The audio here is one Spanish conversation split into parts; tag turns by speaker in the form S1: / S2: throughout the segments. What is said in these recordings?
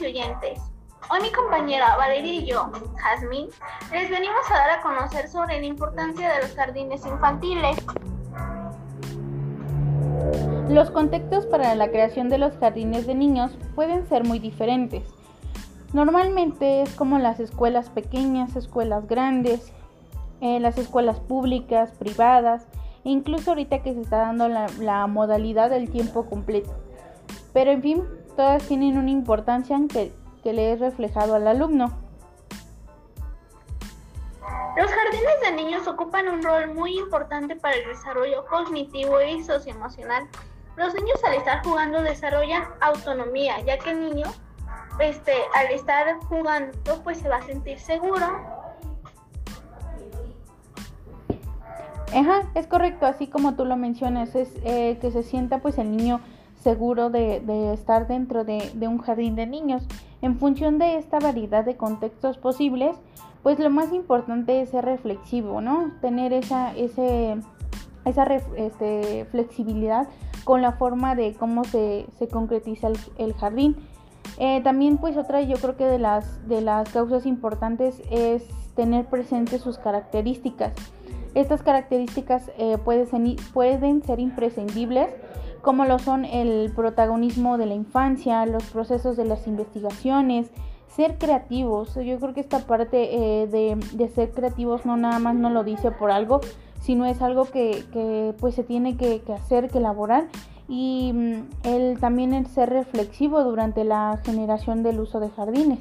S1: y oyentes. Hoy mi compañera Valeria y yo, Jazmín, les venimos a dar a conocer sobre la importancia de los jardines infantiles.
S2: Los contextos para la creación de los jardines de niños pueden ser muy diferentes. Normalmente es como las escuelas pequeñas, escuelas grandes, eh, las escuelas públicas, privadas, e incluso ahorita que se está dando la, la modalidad del tiempo completo. Pero en fin, todas tienen una importancia que, que le es reflejado al alumno.
S1: Los jardines de niños ocupan un rol muy importante para el desarrollo cognitivo y socioemocional. Los niños al estar jugando desarrollan autonomía, ya que el niño este, al estar jugando pues se va a sentir seguro.
S2: Ajá, es correcto, así como tú lo mencionas, es eh, que se sienta pues el niño seguro de, estar dentro de, un jardín de niños. En función de esta variedad de contextos posibles, pues lo más importante es ser reflexivo, ¿no? Tener esa, ese, esa este, flexibilidad con la forma de cómo se, concretiza el, jardín. Eh, también pues otra yo creo que de las, de las causas importantes es tener presentes sus características. Estas características eh, pueden, pueden ser imprescindibles como lo son el protagonismo de la infancia, los procesos de las investigaciones, ser creativos. Yo creo que esta parte eh, de, ser creativos no nada más no lo dice por algo, sino es algo que, pues se tiene que, hacer, que elaborar. Y mm, el, también el ser reflexivo durante la generación del uso de jardines.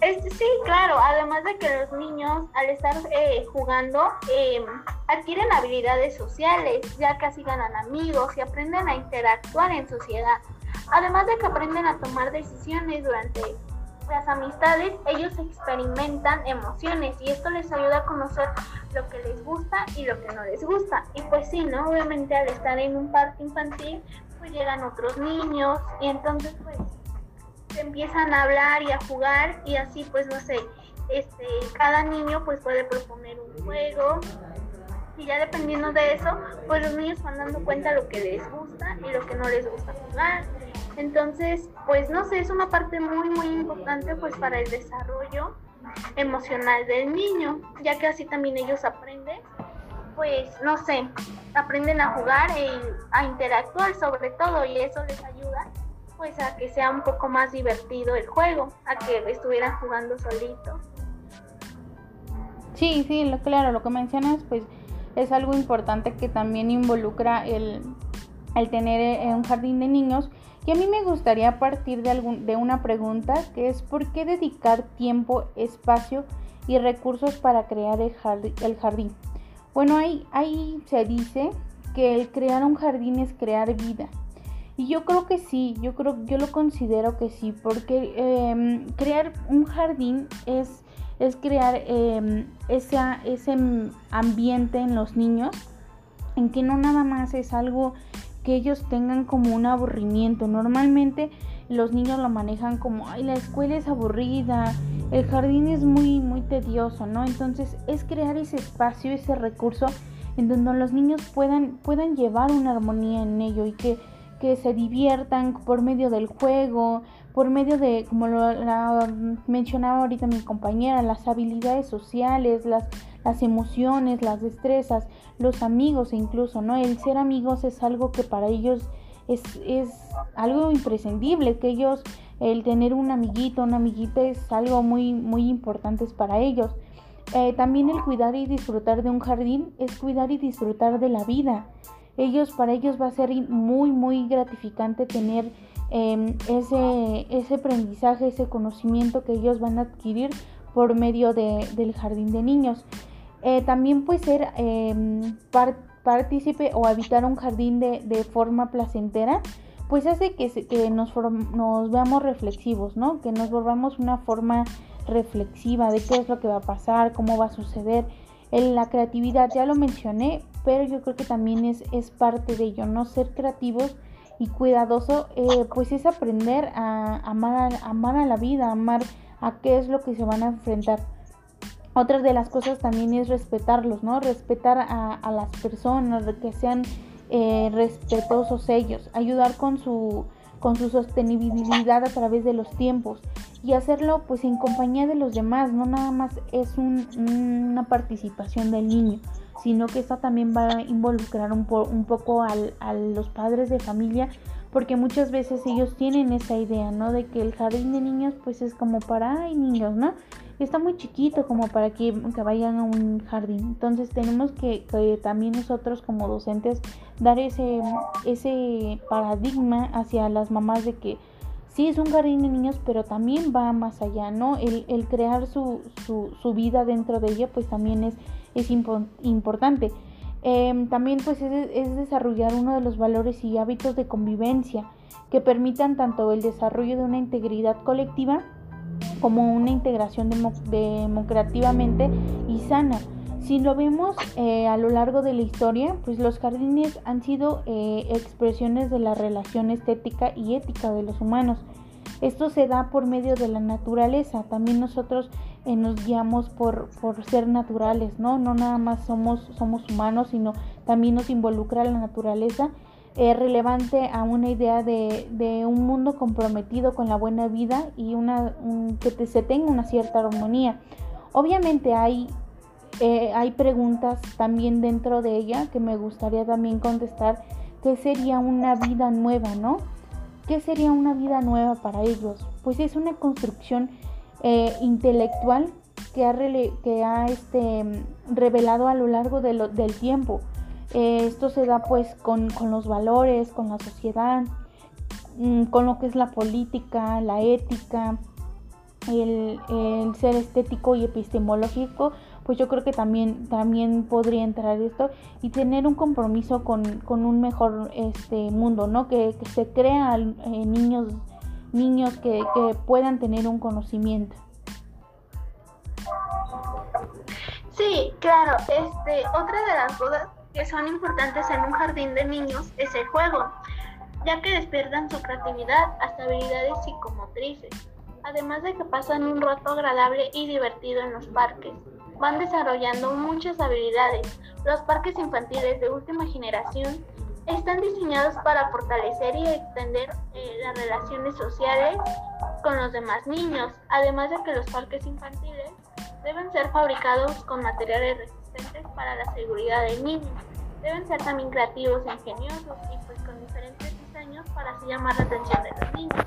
S1: sí, claro, además de que los niños al estar eh, jugando em, adquieren habilidades sociales, ya así ganan amigos y aprenden a interactuar en sociedad. Además de que aprenden a tomar decisiones durante las amistades, ellos experimentan emociones y esto les ayuda a conocer lo que les gusta y lo que no les gusta. Y pues sí, ¿no? Obviamente al estar en un parque infantil, pues llegan otros niños y entonces pues empiezan a hablar y a jugar y así pues no sé, este, cada niño pues puede proponer un juego y ya dependiendo de eso pues los niños van dando cuenta lo que les gusta y lo que no les gusta jugar. Entonces pues no sé, es una parte muy muy importante pues para el desarrollo emocional del niño, ya que así también ellos aprenden pues no sé, aprenden a jugar y a interactuar sobre todo y eso les ayuda pues a que sea un poco más divertido el juego, a que estuvieran jugando solitos.
S2: Sí, sí, lo, claro, lo que mencionas pues es algo importante que también involucra el, el tener eh, un jardín de niños. Y a mí me gustaría partir de, algún, de una pregunta que es ¿por qué dedicar tiempo, espacio y recursos para crear el jardín? Bueno, ahí se dice que el crear un jardín es crear vida. Y yo creo que sí, yo creo, yo lo considero que sí, porque em, crear un jardín es, es crear eh, ese ambiente en los niños, en que no nada más es algo que ellos tengan como un aburrimiento. Normalmente los niños lo manejan como, ay, la escuela es aburrida, el jardín es muy, muy tedioso, ¿no? Entonces es crear ese espacio, ese recurso en donde los niños puedan, puedan llevar una armonía en ello y que que se diviertan por medio del juego, por medio de, como lo mencionaba ahorita mi compañera, las habilidades sociales, las, las emociones, las destrezas, los amigos incluso, ¿no? El ser amigos es algo que para ellos es, es algo imprescindible, que ellos, el tener un amiguito, una amiguita es algo muy, muy importante para ellos. Eh, también el cuidar y disfrutar de un jardín es cuidar y disfrutar de la vida ellos, para ellos va a ser muy, muy gratificante tener em, ese, ese aprendizaje, ese conocimiento que ellos van a adquirir por medio del jardín de niños. Eh, también puede ser eh, partícipe o habitar un jardín de, de forma placentera, pues hace que, que nos, nos, veamos reflexivos, ¿no? Que nos volvamos una forma reflexiva de qué es lo que va a pasar, cómo va a suceder. En la creatividad, ya lo mencioné, pero yo creo que también es, es parte de ello, ¿no? Ser creativos y cuidadoso, eh, pues es aprender a amar, a amar a la vida, amar a qué es lo que se van a enfrentar. Otra de las cosas también es respetarlos, ¿no? Respetar a, las personas, que sean eh, respetuosos ellos, ayudar con su, con su sostenibilidad a través de los tiempos y hacerlo pues en compañía de los demás, no nada más es una participación del niño, sino que esto también va a involucrar un, un poco al, a los padres de familia porque muchas veces ellos tienen esa idea, ¿no? De que el jardín de niños pues es como para, ay, niños, ¿no? Está muy chiquito como para que, vayan a un jardín. Entonces tenemos que, también nosotros como docentes dar ese, ese paradigma hacia las mamás de que sí es un jardín de niños, pero también va más allá, ¿no? El, el crear su, su, su, vida dentro de ella pues también es, es importante. Em, también pues es, desarrollar uno de los valores y hábitos de convivencia que permitan tanto el desarrollo de una integridad colectiva como una integración democrativamente y sana. Si lo vemos eh, a lo largo de la historia, pues los jardines han sido eh, expresiones de la relación estética y ética de los humanos. Esto se da por medio de la naturaleza. También nosotros eh, nos guiamos por, por, ser naturales, ¿no? No nada más somos, somos humanos, sino también nos involucra la naturaleza. Es relevante a una idea de, de, un mundo comprometido con la buena vida y una, que se tenga una cierta armonía. Obviamente hay, eh, hay preguntas también dentro de ella que me gustaría también contestar. ¿Qué sería una vida nueva, no? ¿Qué sería una vida nueva para ellos? Pues es una construcción eh, intelectual que ha, que ha este, revelado a lo largo del tiempo. Eh, esto se da pues con, los valores, con la sociedad, mm, con lo que es la política, la ética, el, el ser estético y epistemológico pues yo creo que también, también podría entrar esto y tener un compromiso con, un mejor este mundo, ¿no? Que, se crean eh, niños, niños que, puedan tener un conocimiento.
S1: Sí, claro, este, otra de las cosas que son importantes en un jardín de niños es el juego, ya que despiertan su creatividad hasta habilidades psicomotrices, además de que pasan un rato agradable y divertido en los parques van desarrollando muchas habilidades. Los parques infantiles de última generación están diseñados para fortalecer y extender eh, las relaciones sociales con los demás niños, además de que los parques infantiles deben ser fabricados con materiales resistentes para la seguridad del niño. Deben ser también creativos e ingeniosos y pues con diferentes diseños para así llamar la atención de los niños.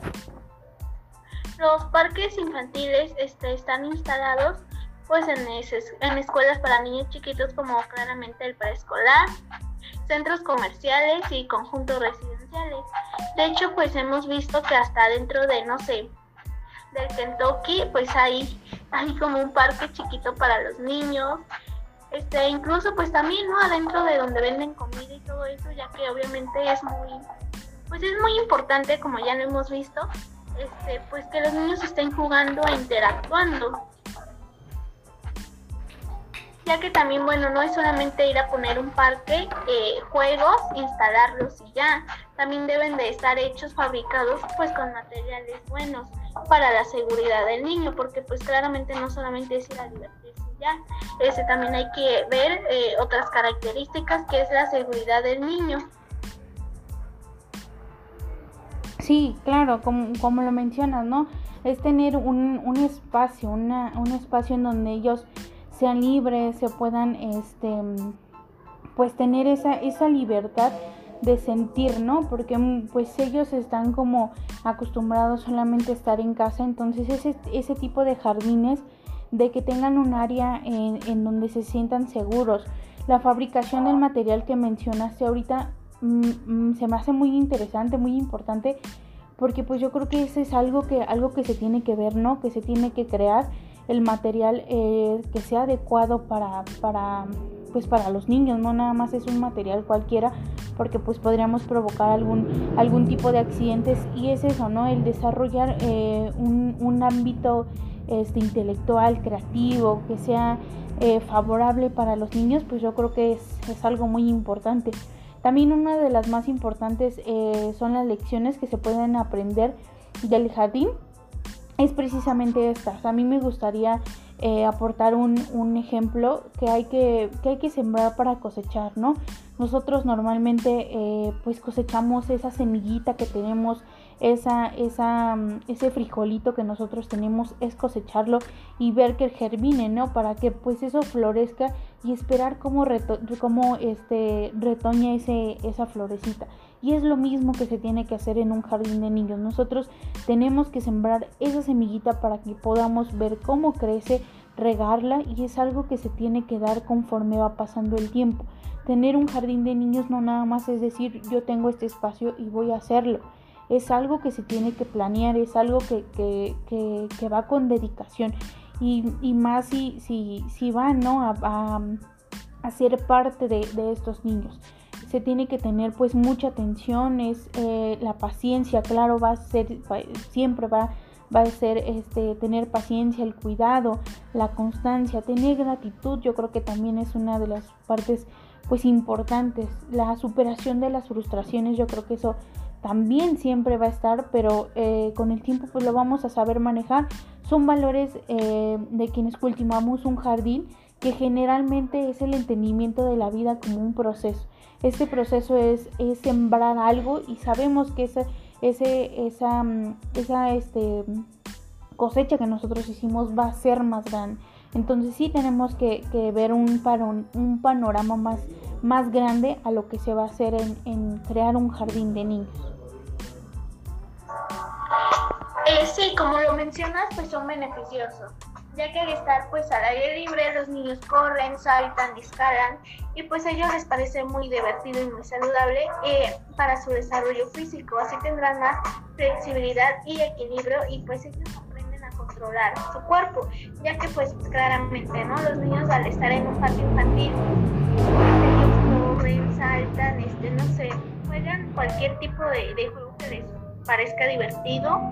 S1: Los parques infantiles este, están instalados pues en, en escuelas para niños chiquitos como claramente el preescolar, centros comerciales y conjuntos residenciales. De hecho, pues hemos visto que hasta dentro de, no sé, del Kentucky, pues hay, hay como un parque chiquito para los niños. Este, incluso pues también, ¿no? Adentro de donde venden comida y todo eso, ya que obviamente es muy, pues es muy importante, como ya lo hemos visto, este, pues que los niños estén jugando e interactuando ya que también, bueno, no es solamente ir a poner un parque, eh, juegos, instalarlos y ya, también deben de estar hechos, fabricados pues con materiales buenos para la seguridad del niño, porque pues claramente no solamente es ir a divertirse ya, ese también hay que ver eh, otras características que es la seguridad del niño.
S2: Sí, claro, como, como lo mencionas, ¿no? Es tener un, un espacio, una, un espacio en donde ellos sean libres, se puedan este pues tener esa, esa libertad de sentir, ¿no? Porque mm, pues ellos están como acostumbrados solamente a estar en casa, entonces ese, ese tipo de jardines de que tengan un área en, en donde se sientan seguros. La fabricación del material que mencionaste ahorita mm, mm, se me hace muy interesante, muy importante, porque pues yo creo que ese es algo que, algo que se tiene que ver, ¿no? Que se tiene que crear el material eh, que sea adecuado para, para, pues para los niños, no nada más es un material cualquiera, porque pues podríamos provocar algún, algún tipo de accidentes y es eso, ¿no? El desarrollar eh, un, un, ámbito este, intelectual, creativo, que sea eh, favorable para los niños, pues yo creo que es, es, algo muy importante. También una de las más importantes son las lecciones que se pueden aprender del jardín es precisamente esta. a mí me gustaría eh, aportar un, un, ejemplo que hay que, que hay que sembrar para cosechar, ¿no? Nosotros normalmente eh, pues cosechamos esa semillita que tenemos, esa, esa, mm, ese frijolito que nosotros tenemos, es cosecharlo y ver que germine, ¿no? Para que pues eso florezca y esperar cómo, reto cómo este, retoña ese, esa florecita. Y es lo mismo que se tiene que hacer en un jardín de niños. Nosotros tenemos que sembrar esa semillita para que podamos ver cómo crece, regarla y es algo que se tiene que dar conforme va pasando el tiempo. Tener un jardín de niños no nada más es decir yo tengo este espacio y voy a hacerlo. Es algo que se tiene que planear, es algo que, que, que, va con dedicación. Y, y más si, si, si van ¿no? a, a, ser parte de, de estos niños se tiene que tener pues mucha atención, es eh, la paciencia, claro, va a ser, siempre va, va a ser este, tener paciencia, el cuidado, la constancia, tener gratitud, yo creo que también es una de las partes pues importantes, la superación de las frustraciones, yo creo que eso también siempre va a estar, pero eh, con el tiempo pues lo vamos a saber manejar. Son valores eh, de quienes cultivamos un jardín que generalmente es el entendimiento de la vida como un proceso. Este proceso es, sembrar algo y sabemos que ese, ese, esa, mm, esa este, cosecha que nosotros hicimos va a ser más grande. Entonces sí tenemos que, ver un, un panorama más, más grande a lo que se va a hacer en, en crear un jardín de niños.
S1: Sí, como lo mencionas, pues son beneficiosos ya que al estar pues al aire libre los niños corren, saltan, escalan y pues a ellos les parece muy divertido y muy saludable eh, para su desarrollo físico, así tendrán más flexibilidad y equilibrio y pues ellos aprenden a controlar su cuerpo, ya que pues claramente, ¿no? Los niños al estar en un parque infantil, ellos corren, saltan, este, no sé, juegan cualquier tipo de, de juego que les parezca divertido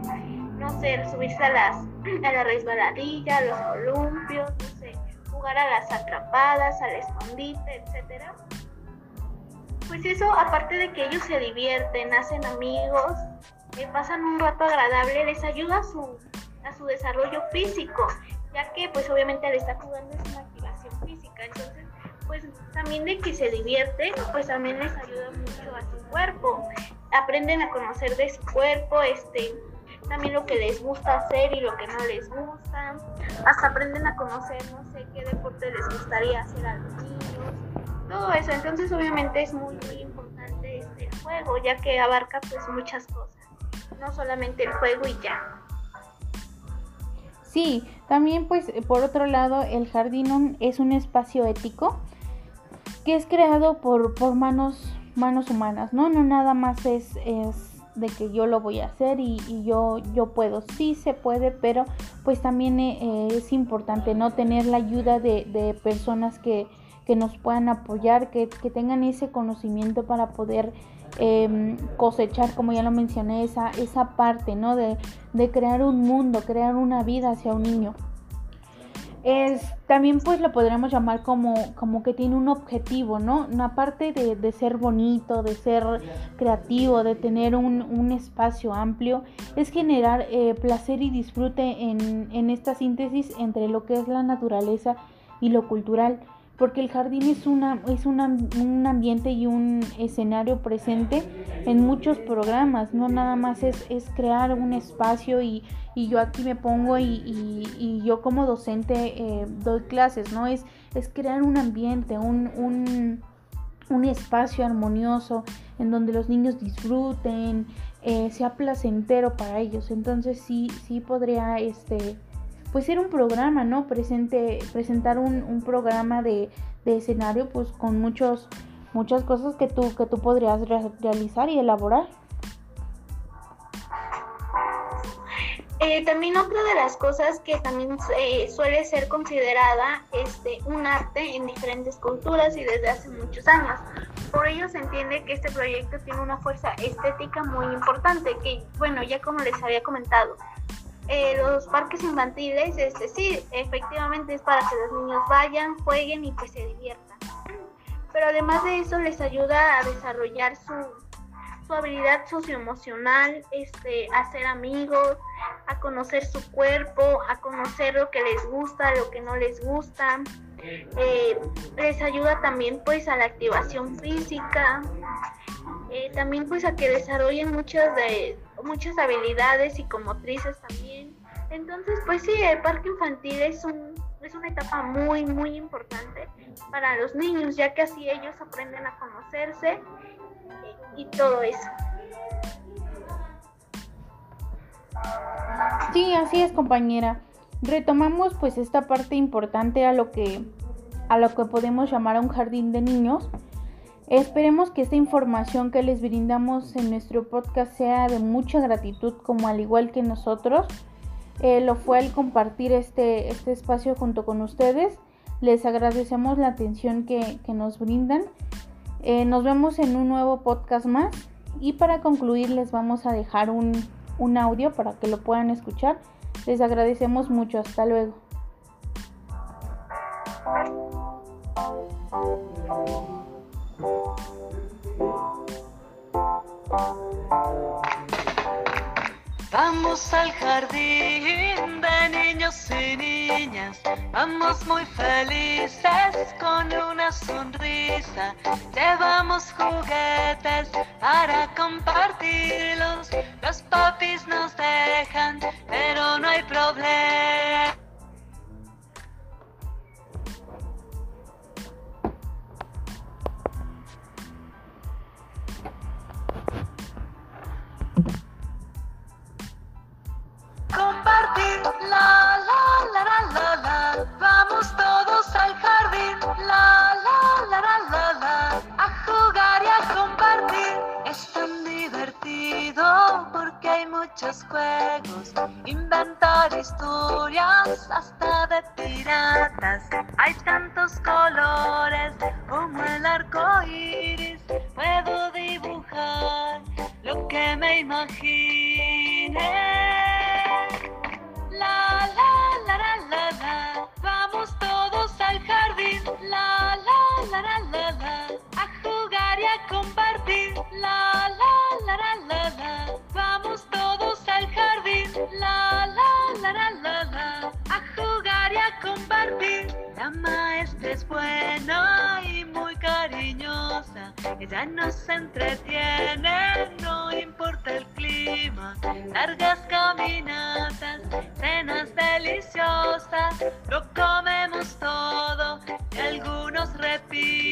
S1: no sé, subirse a las a la resbaladilla, a los columpios, no sé, jugar a las atrapadas, al escondite, etcétera. Pues eso, aparte de que ellos se divierten, hacen amigos, que pasan un rato agradable, les ayuda a su, a su desarrollo físico, ya que pues obviamente al estar jugando es una activación física, entonces pues también de que se divierten, pues también les ayuda mucho a su cuerpo, aprenden a conocer de su cuerpo, este, también lo que les gusta hacer y lo que no les gusta. Hasta aprenden a conocer, no sé, qué deporte les gustaría hacer a los niños. Todo eso, entonces obviamente es muy, muy importante este juego, ya que abarca pues muchas cosas. No solamente el juego y ya.
S2: Sí, también pues por otro lado el jardín es un espacio ético que es creado por, por manos, manos humanas, ¿no? No nada más es, es de que yo lo voy a hacer y, yo, yo puedo. Sí se puede, pero pues también eh, es importante no tener la ayuda de, personas que, nos puedan apoyar, que, tengan ese conocimiento para poder em, cosechar, como ya lo mencioné, esa, esa parte, ¿no? De, de crear un mundo, crear una vida hacia un niño es también pues lo podríamos llamar como, como que tiene un objetivo, ¿no? Una parte de, de ser bonito, de ser creativo, de tener un, un espacio amplio, es generar eh, placer y disfrute en, en esta síntesis entre lo que es la naturaleza y lo cultural porque el jardín es, una, es una, un ambiente y un escenario presente en muchos programas, no nada más es, es crear un espacio y, y, yo aquí me pongo y, y, yo como docente eh, doy clases, ¿no? Es, es crear un ambiente, un, un, un, espacio armonioso en donde los niños disfruten, eh, sea placentero para ellos, entonces sí, sí podría este pues ser un programa, ¿no? Presente, presentar un, un programa de, de, escenario, pues con muchos, muchas cosas que tú, que tú podrías realizar y elaborar.
S1: Eh, también otra de las cosas que también eh, suele ser considerada este, un arte en diferentes culturas y desde hace muchos años. Por ello se entiende que este proyecto tiene una fuerza estética muy importante, que bueno, ya como les había comentado, eh, los parques infantiles, este sí, efectivamente es para que los niños vayan, jueguen y pues se diviertan. Pero además de eso les ayuda a desarrollar su, su habilidad socioemocional, este, a ser amigos, a conocer su cuerpo, a conocer lo que les gusta, lo que no les gusta. Eh, les ayuda también pues a la activación física, eh, también pues a que desarrollen muchas de muchas habilidades psicomotrices también. Entonces pues sí, el parque infantil es un es una etapa muy muy importante para los niños, ya que así ellos aprenden a conocerse y todo eso.
S2: Sí, así es, compañera. Retomamos pues esta parte importante a lo que a lo que podemos llamar a un jardín de niños. Esperemos que esta información que les brindamos en nuestro podcast sea de mucha gratitud, como al igual que nosotros eh, lo fue al compartir este, este espacio junto con ustedes. Les agradecemos la atención que, nos brindan. Eh, nos vemos en un nuevo podcast más y para concluir les vamos a dejar un, un audio para que lo puedan escuchar. Les agradecemos mucho. Hasta luego.
S3: Vamos al jardín de niños y niñas, vamos muy felices con una sonrisa. Llevamos juguetes para compartirlos, los papis nos dejan, pero no hay problema. Me imagine. La, la, la, la, la, la. Vamos todos al jardín. La, la, la, la, la, la. A jugar y a compartir. La, la, la, la, la, la. Vamos todos al jardín. La, la, la, la, la, la. A jugar y a compartir. La maestra es buena y muy cariñosa. Ella nos entretiene, Largas caminatas, cenas deliciosas. Lo comemos todo y algunos repiten.